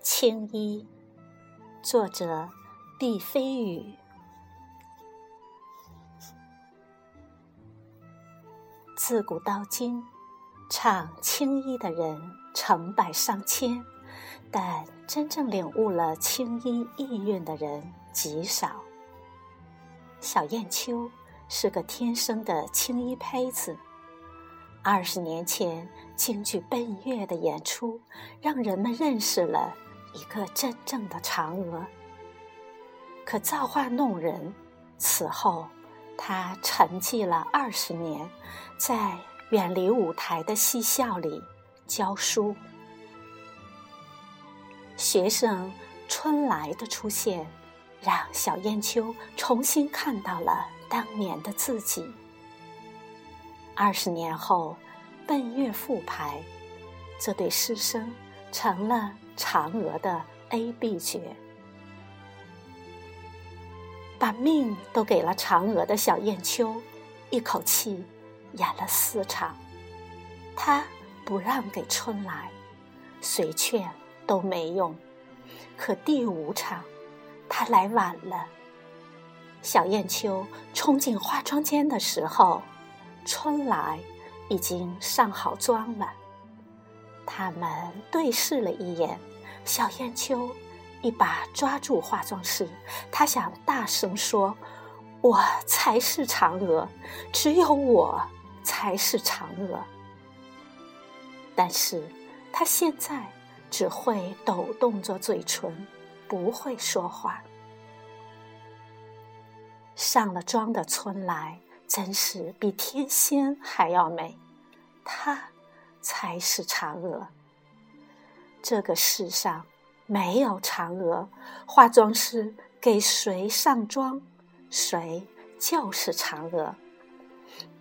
青衣，作者毕飞宇。自古到今，唱青衣的人成百上千，但真正领悟了青衣意蕴的人极少。小燕秋是个天生的青衣胚子。二十年前，京剧《奔月》的演出，让人们认识了一个真正的嫦娥。可造化弄人，此后他沉寂了二十年，在远离舞台的戏校里教书。学生春来的出现，让小燕秋重新看到了当年的自己。二十年后，奔月复排，这对师生成了嫦娥的 A、B 角。把命都给了嫦娥的小燕秋，一口气演了四场。他不让给春来，谁劝都没用。可第五场，他来晚了。小燕秋冲进化妆间的时候。春来已经上好妆了，他们对视了一眼。小燕秋一把抓住化妆师，他想大声说：“我才是嫦娥，只有我才是嫦娥。”但是，他现在只会抖动着嘴唇，不会说话。上了妆的春来。真是比天仙还要美，她才是嫦娥。这个世上没有嫦娥，化妆师给谁上妆，谁就是嫦娥。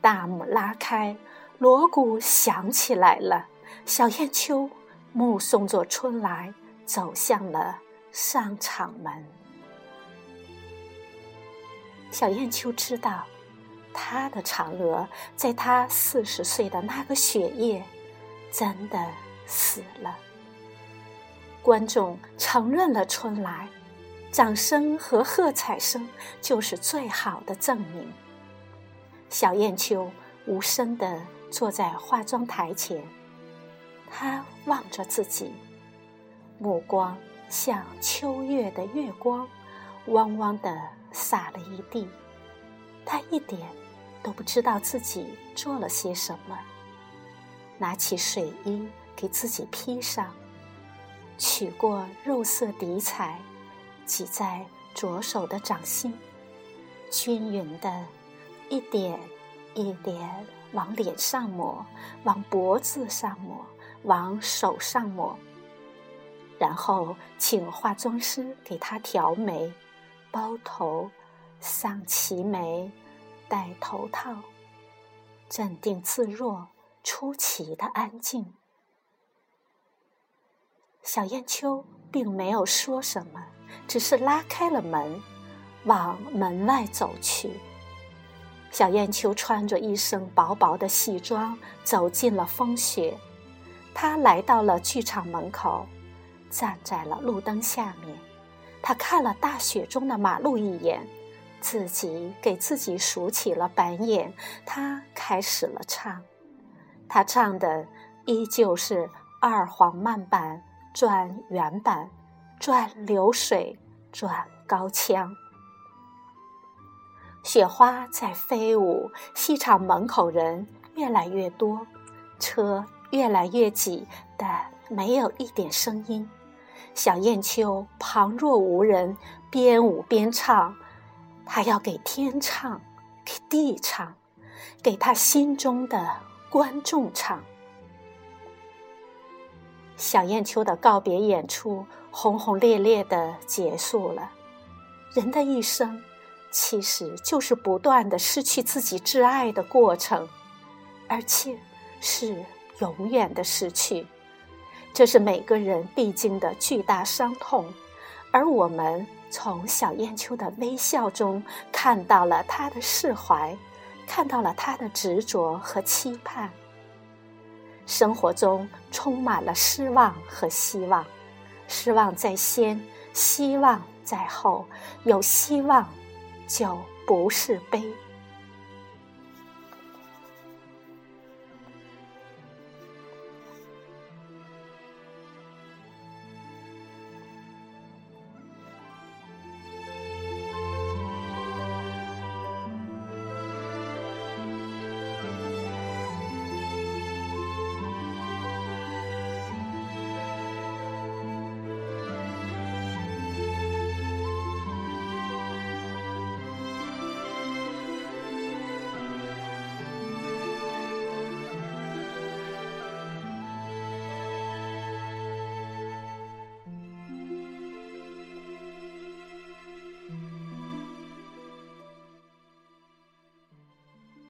大幕拉开，锣鼓响起来了。小燕秋目送着春来走向了上场门。小燕秋知道。他的嫦娥，在他四十岁的那个雪夜，真的死了。观众承认了春来，掌声和喝彩声就是最好的证明。小燕秋无声地坐在化妆台前，她望着自己，目光像秋月的月光，汪汪地洒了一地。她一点。都不知道自己做了些什么。拿起水衣给自己披上，取过肉色底彩，挤在左手的掌心，均匀的，一点一点往脸上抹，往脖子上抹，往手上抹。然后请化妆师给她调眉、包头、上齐眉。戴头套，镇定自若，出奇的安静。小燕秋并没有说什么，只是拉开了门，往门外走去。小燕秋穿着一身薄薄的戏装，走进了风雪。她来到了剧场门口，站在了路灯下面。她看了大雪中的马路一眼。自己给自己数起了白眼，他开始了唱。他唱的依旧是二黄慢板转原板，转流水，转高腔。雪花在飞舞，戏场门口人越来越多，车越来越挤，但没有一点声音。小燕秋旁若无人，边舞边唱。他要给天唱，给地唱，给他心中的观众场。小燕秋的告别演出轰轰烈烈的结束了。人的一生，其实就是不断的失去自己挚爱的过程，而且是永远的失去。这是每个人必经的巨大伤痛，而我们。从小燕秋的微笑中看到了他的释怀，看到了他的执着和期盼。生活中充满了失望和希望，失望在先，希望在后。有希望，就不是悲。